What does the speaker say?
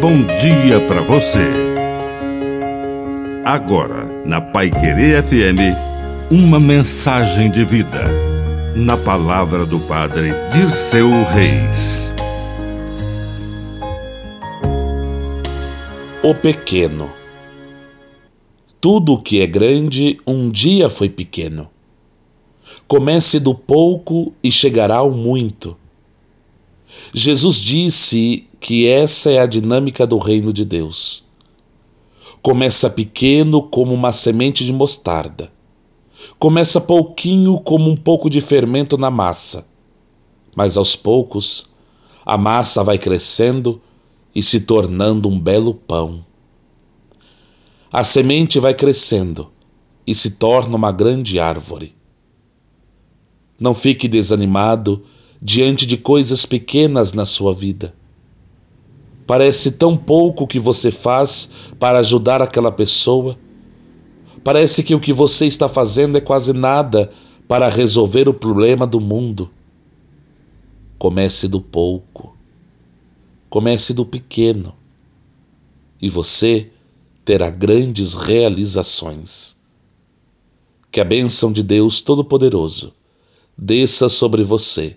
bom dia para você. Agora, na Pai Querer FM, uma mensagem de vida. Na palavra do Padre Dirceu Reis. O pequeno. Tudo o que é grande um dia foi pequeno. Comece do pouco e chegará ao muito. Jesus disse que essa é a dinâmica do reino de Deus. Começa pequeno como uma semente de mostarda. Começa pouquinho como um pouco de fermento na massa. Mas aos poucos, a massa vai crescendo e se tornando um belo pão. A semente vai crescendo e se torna uma grande árvore. Não fique desanimado diante de coisas pequenas na sua vida. Parece tão pouco que você faz para ajudar aquela pessoa. Parece que o que você está fazendo é quase nada para resolver o problema do mundo. Comece do pouco. Comece do pequeno. E você terá grandes realizações. Que a bênção de Deus Todo-Poderoso desça sobre você,